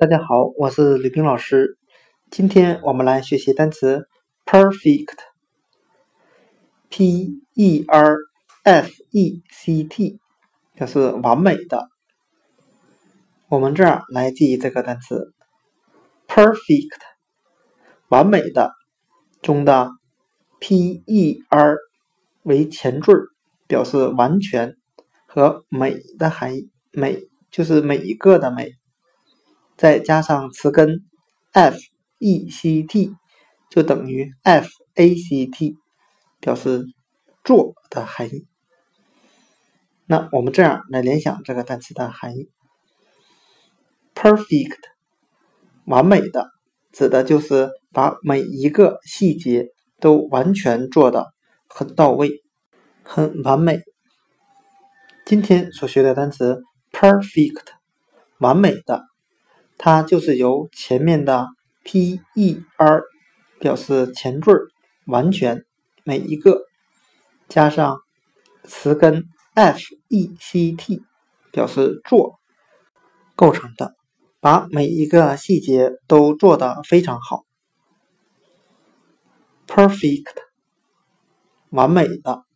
大家好，我是吕冰老师。今天我们来学习单词 perfect，p e r f e c t，表示完美的。我们这样来记忆这个单词 perfect，完美的中的 p e r 为前缀，表示完全和美的含义，美就是每一个的美。再加上词根 f e c t，就等于 f a c t，表示做的含义。那我们这样来联想这个单词的含义：perfect，完美的，指的就是把每一个细节都完全做的很到位、很完美。今天所学的单词 perfect，完美的。它就是由前面的 p e r 表示前缀完全每一个，加上词根 f e c t 表示做构成的，把每一个细节都做得非常好，perfect 完美的。